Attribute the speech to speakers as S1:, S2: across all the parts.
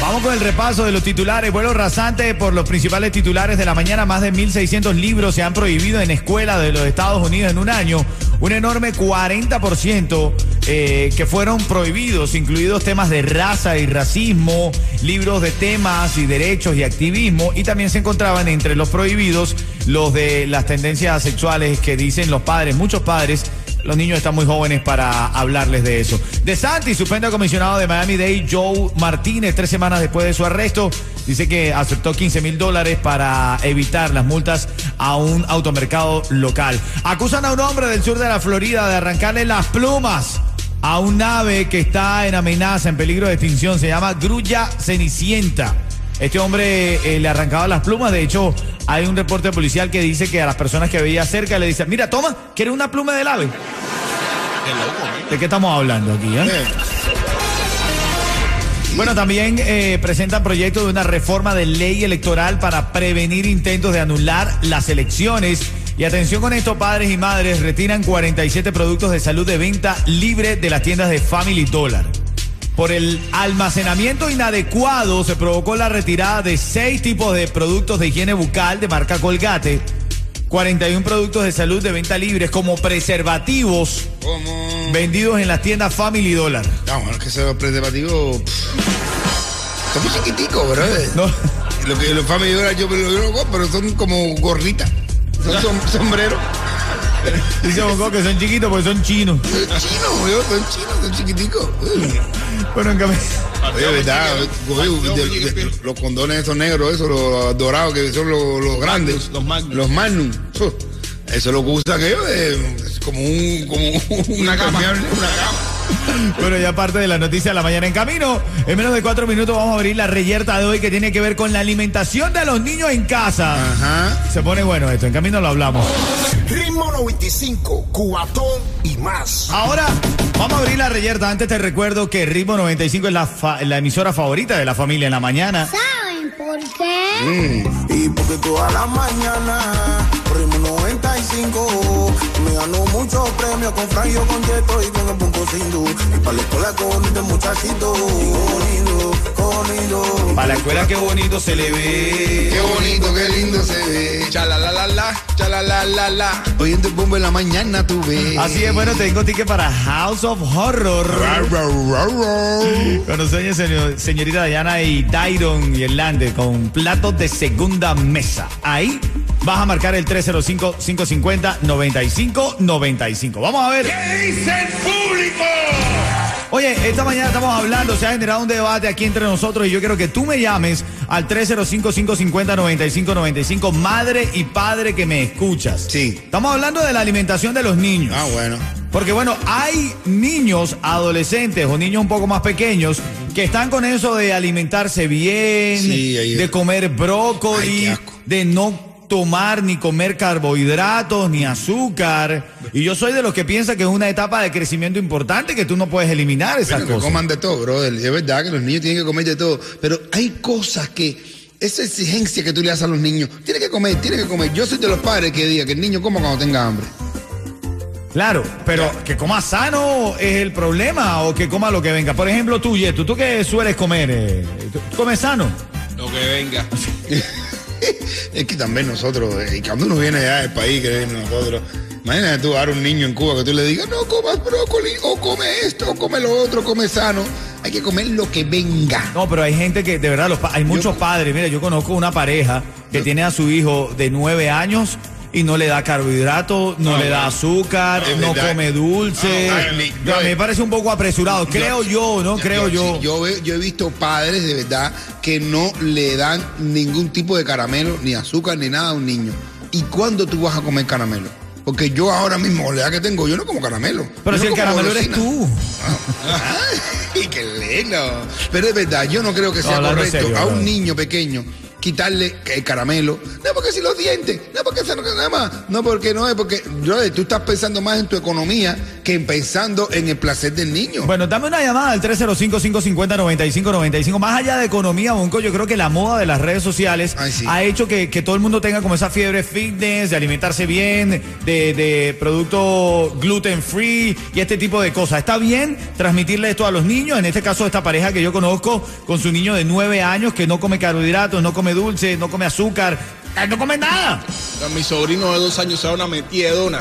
S1: Vamos con el repaso de los titulares. Vuelo rasante por los principales titulares de la mañana. Más de 1.600 libros se han prohibido en escuelas de los Estados Unidos en un año. Un enorme 40% eh, que fueron prohibidos, incluidos temas de raza y racismo, libros de temas y derechos y activismo. Y también se encontraban entre los prohibidos los de las tendencias sexuales que dicen los padres, muchos padres los niños están muy jóvenes para hablarles de eso. De Santi suspende al comisionado de Miami-Dade, Joe Martínez, tres semanas después de su arresto. Dice que aceptó 15 mil dólares para evitar las multas a un automercado local. Acusan a un hombre del sur de la Florida de arrancarle las plumas a un ave que está en amenaza, en peligro de extinción. Se llama Grulla Cenicienta. Este hombre eh, le arrancaba las plumas. De hecho, hay un reporte policial que dice que a las personas que veía cerca le dicen, mira, toma, ¿quieres una pluma del ave? ¿De qué estamos hablando aquí? eh? Bueno, también eh, presentan proyecto de una reforma de ley electoral para prevenir intentos de anular las elecciones. Y atención con esto, padres y madres retiran 47 productos de salud de venta libre de las tiendas de Family Dollar. Por el almacenamiento inadecuado se provocó la retirada de seis tipos de productos de higiene bucal de marca Colgate, 41 productos de salud de venta libres como preservativos
S2: ¿Cómo?
S1: vendidos en las tiendas Family Dollar.
S2: No, bueno, es que ese preservativo. pff, Son muy chiquiticos.
S1: No.
S2: Lo que los family Dollar yo me lo compro, pero son como gorritas. Son som- sombreros.
S1: Dice Bongo que son chiquitos porque son chinos.
S2: Son chinos, yo, son chinos, son chiquiticos.
S1: Bueno, en cambio-
S2: Oye, verdad, oye, de- de- los condones esos negros, esos, los dorados, que son los, los grandes.
S3: Los Magnus.
S2: Los Magnum. Uf, Eso lo que usa aquello es como un, como
S3: Una cama.
S2: Una cama.
S1: Bueno, ya parte de la noticia de la mañana en camino. En menos de cuatro minutos vamos a abrir la reyerta de hoy que tiene que ver con la alimentación de los niños en casa.
S2: Ajá.
S1: Se pone bueno esto, en camino lo hablamos.
S3: Ritmo 95, cuatón y más.
S1: Ahora vamos a abrir la reyerta. Antes te recuerdo que Ritmo 95 es la, fa- la emisora favorita de la familia en la mañana.
S4: ¿Saben por qué?
S5: Y porque toda la mañana, ritmo 95, me ganó muchos premios con Franjo, con Yeto y con el punto sin du. Y para la escuela con este muchachito,
S1: Para la escuela qué bonito se le ve.
S2: Qué bonito, qué lindo se ve.
S3: Chala la la la, chala la la la.
S2: Hoy en tu bombo en la mañana tú ves.
S1: Así es, bueno, tengo ticket para House of Horror. Sueños, señor- señorita Diana y Dairon y Hernández con platos de segunda mesa. Ahí vas a marcar el 305-550-9595. Vamos a ver.
S3: ¿Qué dice el público?
S1: Oye, esta mañana estamos hablando, se ha generado un debate aquí entre nosotros y yo quiero que tú me llames al 305-550-9595, madre y padre que me escuchas.
S2: Sí.
S1: Estamos hablando de la alimentación de los niños.
S2: Ah, bueno.
S1: Porque bueno, hay niños, adolescentes o niños un poco más pequeños que están con eso de alimentarse bien,
S2: Sí,
S1: de comer brócoli, de no tomar ni comer carbohidratos ni azúcar. Y yo soy de los que piensa que es una etapa de crecimiento importante que tú no puedes eliminar esas
S2: Bueno, que
S1: cosas.
S2: coman de todo, brother. Es verdad que los niños tienen que comer de todo. Pero hay cosas que. Esa exigencia que tú le haces a los niños. Tiene que comer, tiene que comer. Yo soy de los padres que diga que el niño coma cuando tenga hambre.
S1: Claro, pero que coma sano es el problema o que coma lo que venga. Por ejemplo, tú, Yeto, ¿tú qué sueles comer? eh? ¿Tú tú comes sano?
S3: Lo que venga.
S2: Es que también nosotros, eh, y cuando uno viene allá del país, que nosotros, imagínate tú dar un niño en Cuba que tú le digas, no comas brócoli, o come esto, o come lo otro, come sano. Hay que comer lo que venga.
S1: No, pero hay gente que, de verdad, los pa- hay muchos padres. Mira, yo conozco una pareja que tiene a su hijo de nueve años y no le da carbohidratos, no,
S2: No,
S1: le da azúcar, no
S2: verdad.
S1: come dulce.
S2: No,
S1: me parece un poco apresurado. Creo yo, ¿no? Creo yo.
S2: sí, yo, ve- yo he visto padres de verdad que no le dan ningún tipo de caramelo, ni azúcar, ni nada a un niño. ¿Y cuándo tú vas a comer caramelo? Porque yo ahora mismo, la edad que tengo, yo no como caramelo.
S1: Pero
S2: Yo
S1: si el
S2: no
S1: caramelo eres tú.
S2: Ay, qué lindo. Pero es verdad, yo no creo que sea correcto
S1: serio,
S2: a un niño pequeño quitarle el caramelo. No porque si los dientes, no porque no nada más. No porque no es porque, brother, tú estás pensando más en tu economía que en pensando en el placer del niño.
S1: Bueno, dame una llamada al 305-550-9595. Más allá de economía, Bonco, yo creo que la moda de las redes sociales
S2: Ay, sí.
S1: ha hecho que, que todo el mundo tenga como esa fiebre fitness, de alimentarse bien, de, de producto gluten free y este tipo de cosas. ¿Está bien transmitirle esto a los niños? En este caso, esta pareja que yo conozco con su niño de 9 años que no come carbohidratos, no come dulce, no come azúcar, eh, no come nada.
S3: A mi sobrino de dos años se da una metida de dona.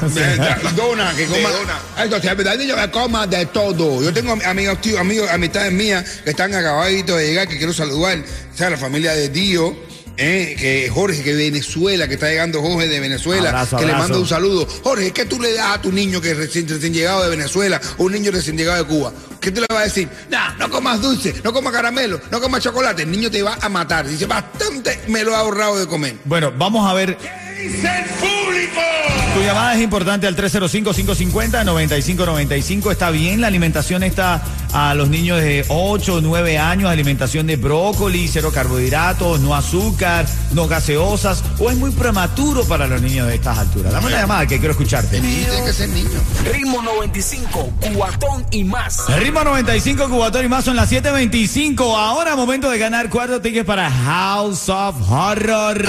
S2: Dona, que coma.
S3: De dona.
S2: Entonces, la verdad, niño que coma de todo. Yo tengo amigos, tíos, amigos, amistades mías que están acabaditos de llegar, que quiero saludar. O sea, la familia de Dio. Eh, que Jorge, que Venezuela, que está llegando Jorge de Venezuela,
S1: Abrazo,
S2: que le
S1: abrazo.
S2: mando un saludo. Jorge, ¿qué tú le das a tu niño que recién, recién llegado de Venezuela o un niño recién llegado de Cuba? ¿Qué tú le vas a decir? Nah, no comas dulce, no comas caramelo, no comas chocolate. El niño te va a matar. Dice, bastante me lo ha ahorrado de comer.
S1: Bueno, vamos a ver.
S3: ¡Dice el público!
S1: Tu llamada es importante al 305-550-9595. Está bien, la alimentación está a los niños de 8 o 9 años, alimentación de brócoli, cero carbohidratos, no azúcar, no gaseosas, o es muy prematuro para los niños de estas alturas. Dame una llamada que quiero escucharte.
S2: Tiene que ser niño.
S6: Ritmo 95, cuatón y más.
S1: El ritmo 95, Cubatón y más son las 7.25. Ahora momento de ganar cuatro tickets para House of Horror.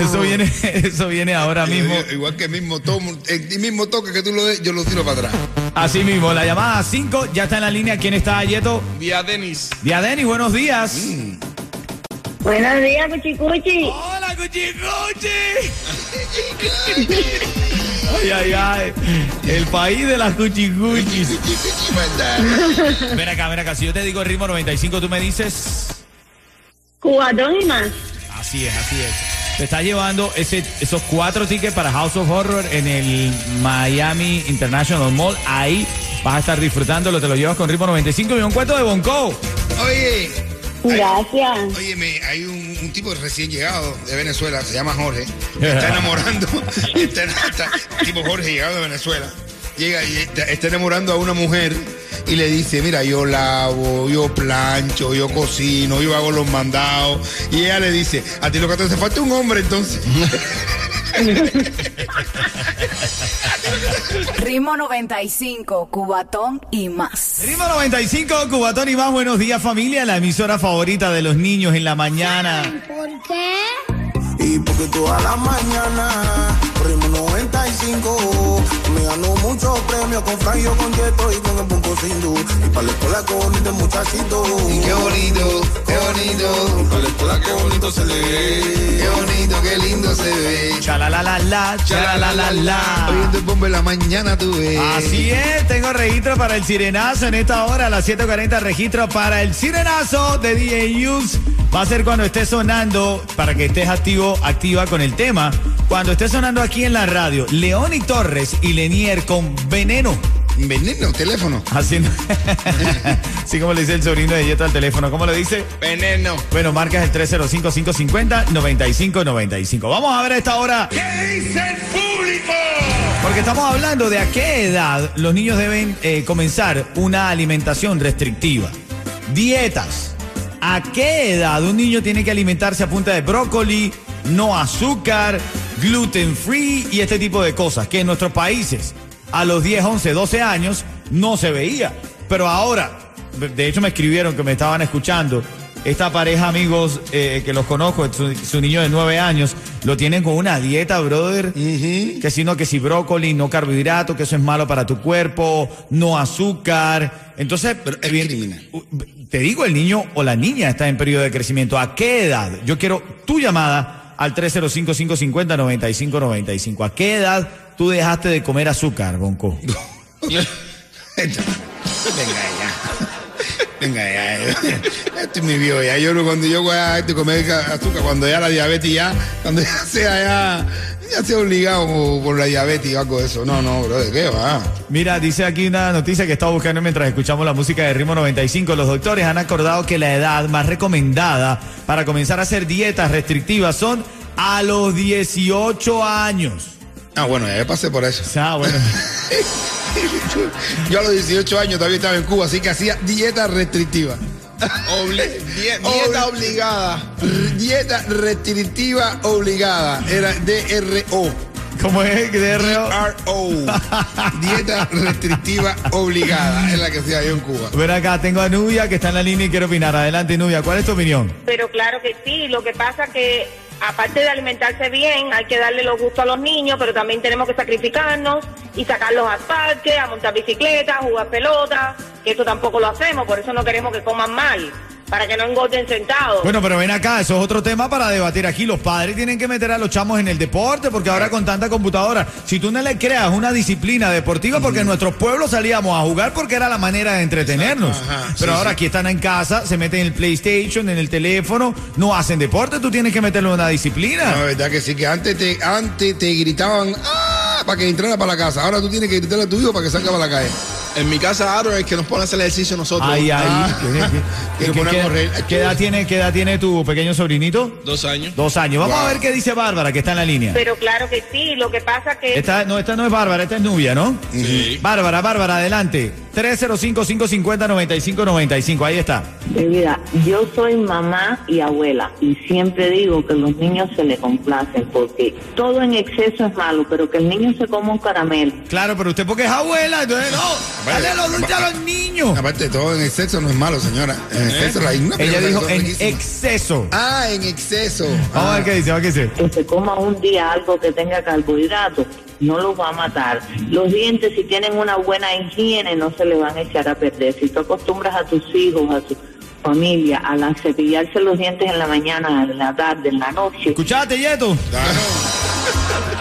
S1: Eso viene, eso viene ahora mismo.
S2: Igual, igual que el mismo, tomo, el mismo toque que tú lo des, yo lo tiro para atrás.
S1: Así mismo, la llamada 5 ya está en la línea. ¿Quién está, Yeto?
S3: Día Denis.
S1: Diadeni, buenos días.
S4: Buenos días, Cuchicuchi.
S1: Hola, Cuchicuchi. ay, ay, ay. El país de las Cuchicuchis. Ven acá, ven acá. Si yo te digo ritmo 95, tú me dices.
S4: Cubatón y más.
S1: Así es, así es. Te está llevando ese, esos cuatro tickets para House of Horror en el Miami International Mall. Ahí vas a estar disfrutándolo. Te lo llevas con ritmo 95 y un cuento de Bonco.
S2: Oye,
S4: Gracias.
S2: oye, hay un, un tipo recién llegado de Venezuela, se llama Jorge, está enamorando, está, está- tipo Jorge llegado de Venezuela, llega y está, está enamorando a una mujer y le dice, mira, yo lavo, yo plancho, yo cocino, yo hago los mandados, y ella le dice, a ti lo que te hace falta es un hombre entonces.
S7: Ritmo 95, cubatón y más.
S1: Ritmo 95, Cubatón y más. Buenos días, familia. La emisora favorita de los niños en la mañana.
S4: ¿Por qué?
S5: Y porque toda la mañana, con Franjo, con Yeto y con el Punto Sindu. Y para la escuela con este muchachito.
S2: Y qué bonito, qué bonito,
S5: Para la escuela qué bonito se le ve.
S2: qué bonito, qué lindo se ve.
S1: Chalalala, chalalala.
S2: Oyendo el bombo en la mañana tú ves.
S1: Así es, tengo registro para el sirenazo en esta hora, a las 7.40 registro para el sirenazo de DJ News. Va a ser cuando esté sonando, para que estés activo, activa con el tema, cuando esté sonando aquí en la radio, Leoni Torres y Lenier con Veneno.
S2: Veneno, teléfono.
S1: Haciendo, así como le dice el sobrino de Yeto al teléfono, ¿cómo le dice?
S3: Veneno.
S1: Bueno, marcas el 305-550-9595. Vamos a ver a esta hora.
S3: ¿Qué dice el público?
S1: Porque estamos hablando de a qué edad los niños deben eh, comenzar una alimentación restrictiva. Dietas. ¿A qué edad un niño tiene que alimentarse a punta de brócoli, no azúcar, gluten free y este tipo de cosas? Que en nuestros países a los 10, 11, 12 años no se veía. Pero ahora, de hecho me escribieron que me estaban escuchando. Esta pareja, amigos, eh, que los conozco, su, su niño de 9 años, lo tienen con una dieta, brother. Que si no, que si brócoli, no carbohidrato, que eso es malo para tu cuerpo, no azúcar. Entonces,
S2: Pero es
S1: bien-
S2: criminal.
S1: te digo, el niño o la niña está en periodo de crecimiento. ¿A qué edad? Yo quiero tu llamada al 305-550-9595. ¿A qué edad tú dejaste de comer azúcar, Bonco?
S2: Venga. Venga ya. Esto es mi viejo ya. Yo cuando yo voy a este, comer azúcar, cuando ya la diabetes ya, cuando ya sea ya, ya sea obligado por, la diabetes o algo de eso. No, no, bro, ¿de qué va?
S1: Mira, dice aquí una noticia que estaba buscando mientras escuchamos la música de Ritmo 95. Los doctores han acordado que la edad más recomendada para comenzar a hacer dietas restrictivas son a los 18 años.
S2: Ah, bueno, ya pasé por eso.
S1: Sea, bueno.
S2: Yo a los 18 años todavía estaba en Cuba, así que hacía dieta restrictiva.
S3: Obli- die- dieta obligada.
S2: Dieta restrictiva obligada. Era DRO.
S1: ¿Cómo es? DRO.
S2: DRO. Dieta restrictiva obligada. Es la que se hay en Cuba.
S1: Ven acá, tengo a Nubia que está en la línea y quiere opinar. Adelante, Nubia, ¿cuál es tu opinión?
S4: Pero claro que sí, lo que pasa que aparte de alimentarse bien, hay que darle los gustos a los niños, pero también tenemos que sacrificarnos y sacarlos al parque, a montar bicicleta, a jugar pelota, que eso tampoco lo hacemos, por eso no queremos que coman mal, para que no engorden sentados.
S1: Bueno, pero ven acá, eso es otro tema para debatir aquí. Los padres tienen que meter a los chamos en el deporte, porque ahora con tanta computadora, si tú no le creas una disciplina deportiva, porque en nuestros pueblos salíamos a jugar porque era la manera de entretenernos.
S2: Ajá,
S1: pero
S2: sí,
S1: ahora
S2: sí.
S1: aquí están en casa, se meten en el PlayStation, en el teléfono, no hacen deporte, tú tienes que meterle una disciplina.
S2: La verdad que sí, que antes te, antes te gritaban ¡Ah! para que entrara para la casa. Ahora tú tienes que gritarle a tu hijo para que salga para la calle.
S3: En mi casa, Aaron es que nos pone a hacer ejercicio nosotros.
S1: Ay, ay.
S2: Ah.
S1: ¿Qué,
S2: correr.
S1: qué edad tiene, ¿Qué edad tiene tu pequeño sobrinito?
S3: Dos años.
S1: Dos años. Vamos
S2: Wow.
S1: a ver qué dice Bárbara, que está en la línea.
S4: Pero claro que sí, lo que pasa que...
S1: Esta, no, esta no es Bárbara, esta es Nubia, ¿no?
S3: Sí.
S1: Bárbara, Bárbara, adelante. 305-550-9595, ahí está.
S8: Mi vida, yo soy mamá y abuela y siempre digo que los niños se le complacen porque todo en exceso es malo, pero que el niño se coma un caramelo.
S1: Claro, pero usted porque es abuela, entonces no, dale los dulces a los niños.
S2: Aparte todo, en exceso no es malo, señora. En exceso hay una
S1: ¿Eh? Ella dijo en exceso.
S2: Ah, en exceso.
S1: Vamos a ver qué dice, vamos a ver qué dice.
S8: Que se coma un día algo que tenga carbohidratos no los va a matar. Los dientes, si tienen una buena higiene, no se les van a echar a perder. Si tú acostumbras a tus hijos, a tu familia, a la cepillarse los dientes en la mañana, en la tarde, en la noche,
S1: Escuchate, Yeto.
S2: Claro.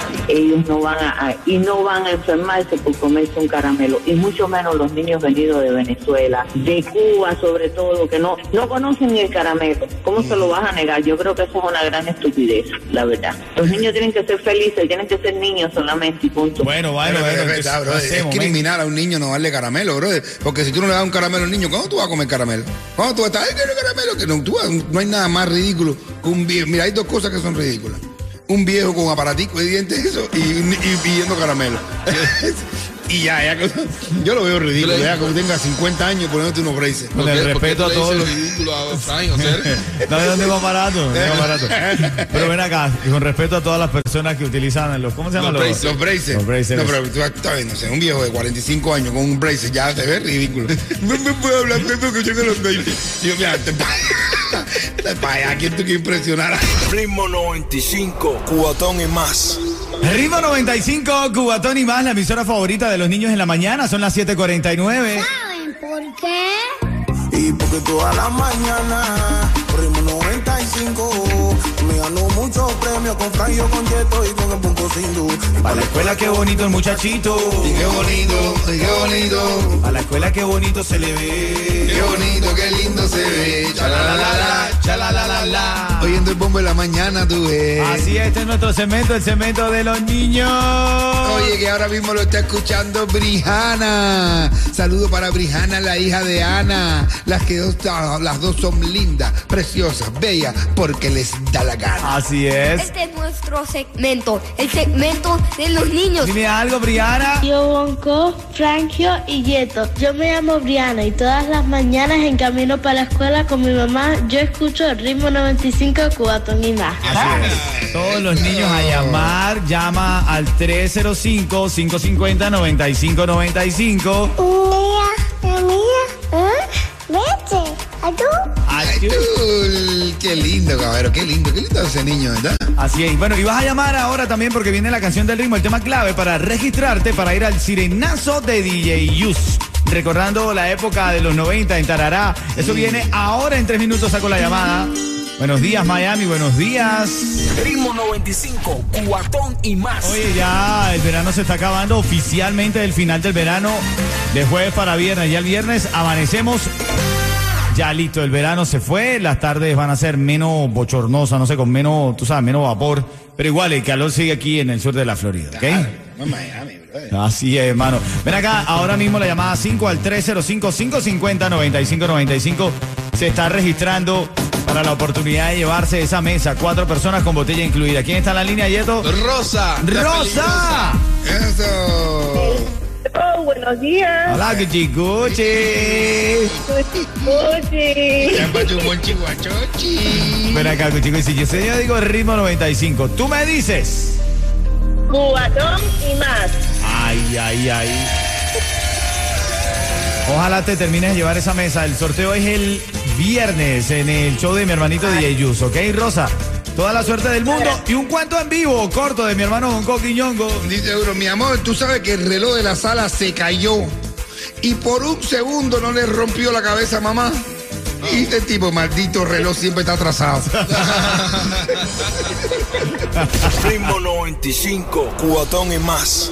S8: ellos no van a, a- y no van a enfermarse por comerse un caramelo y mucho menos los niños venidos de Venezuela, de Cuba sobre todo, que no no conocen ni el caramelo. ¿Cómo se lo vas a negar? Yo creo que eso es una gran estupidez, la verdad. Los niños tienen que ser felices, tienen que ser niños solamente y punto.
S1: Bueno, bueno,
S2: Pero,
S1: bueno.
S2: pero,
S1: entonces,
S2: verdad, brother,
S1: ¿qué hacemos,
S2: es criminal a un niño no darle caramelo. Porque si tú no le das un caramelo al niño, ¿cuándo tú vas a comer caramelo? ¿Cuándo tú vas a estar, ay, quiero caramelo? Que no, tú vas- no hay nada más ridículo que un viejo. Mira, hay dos cosas que son ridículas. Un viejo con aparatico de dientes eso, y, y pidiendo caramelo. y ya, ya. Yo lo veo ridículo. Ya como tenga 50 años poniéndote unos braces.
S1: Con
S3: ¿Por
S1: el respeto a todos los-
S3: ridículo a Frank, o sea,
S1: No, ¿de dónde va barato? Pero ven acá, y con respeto a todas las personas que utilizan los, ¿cómo se llaman
S3: Los
S1: los?
S3: braces.
S2: Los braces.
S1: Los braces.
S2: No, pero tú estás viendo, o sea, un viejo de 45 años con un brace ya se ve ridículo. No me puedo hablar de eso que yo tengo los 20. Y yo, mira, te pa' allá, ¿quién tú que impresionar?
S6: Ritmo 95, cuatón y más.
S1: Ritmo 95, Cubatón y más, la emisora favorita de los niños en la mañana, son las 7:49.
S4: ¿Saben por qué?
S5: Y porque toda la mañana Ritmo 95 Me ganó muchos premios con Franjo, con Yeto y con el Punto Sindu
S1: A la escuela, qué bonito el muchachito.
S2: Y qué bonito, y qué bonito,
S1: A la escuela, qué bonito se le ve.
S2: qué bonito, qué lindo se ve. El bombo en la mañana, tú ves.
S1: Así es, este es nuestro segmento, el segmento de los niños.
S2: Oye, que ahora mismo lo está escuchando Brijana. Saludo para Brijana, la hija de Ana. Las que dos, las dos son lindas, preciosas, bellas, porque les da la gana.
S1: Así es.
S9: Este es nuestro segmento, el segmento de los niños.
S1: Dime algo, Briana.
S4: Yo Bonco, Frangio y Yeto. Yo me llamo Briana y todas las mañanas en camino para la escuela con mi mamá yo escucho el ritmo 95 Cubatón y más.
S1: Así es. Todos los niños a llamar, llama al 305-550-9595.
S4: Mía, mía, leche,
S2: tú, qué lindo, cabrero, qué lindo, qué lindo ese niño, ¿verdad?
S1: Así es. Bueno, y vas a llamar ahora también porque viene la canción del ritmo, el tema clave para registrarte para ir al sirenazo de DJ Yus. Recordando la época de los 90 en Tarará. Eso viene ahora en tres minutos, saco la llamada. Buenos días, Miami, buenos días.
S6: Ritmo 95, cuatón y más.
S1: Oye, ya el verano se está acabando oficialmente el final del verano de jueves para viernes. Ya el viernes amanecemos. Ya listo, el verano se fue, las tardes van a ser menos bochornosas, no sé, con menos, tú sabes, menos vapor, pero igual el calor sigue aquí en el sur de la Florida, ¿ok?
S2: No, Miami.
S1: Así es, hermano. Ven acá, ahora mismo la llamada 5 al 305-550-9595 se está registrando para la oportunidad de llevarse esa mesa. Cuatro personas con botella incluida. ¿Quién está en la línea, Yeto?
S3: Rosa.
S1: ¡Rosa!
S2: Eso.
S4: Oh, buenos días.
S1: Hola, Cuchicuchi.
S4: Oye.
S1: Ven acá, Cuchicuchi. Yo sé, yo digo ritmo 95. Tú me dices.
S4: Cubatón y más.
S1: Ay, ay, ay. Ojalá te termines de llevar esa mesa. El sorteo es el viernes en el show de mi hermanito DJ Yus, ¿ok, Rosa? Toda la suerte del mundo y un cuento en vivo corto de mi hermano Bonco Quiñongo.
S2: Dice Euro, mi amor, tú sabes que el reloj de la sala se cayó y por un segundo no le rompió la cabeza a mamá. Y este tipo, maldito reloj, siempre está atrasado.
S6: Ritmo 95, cuatón y más.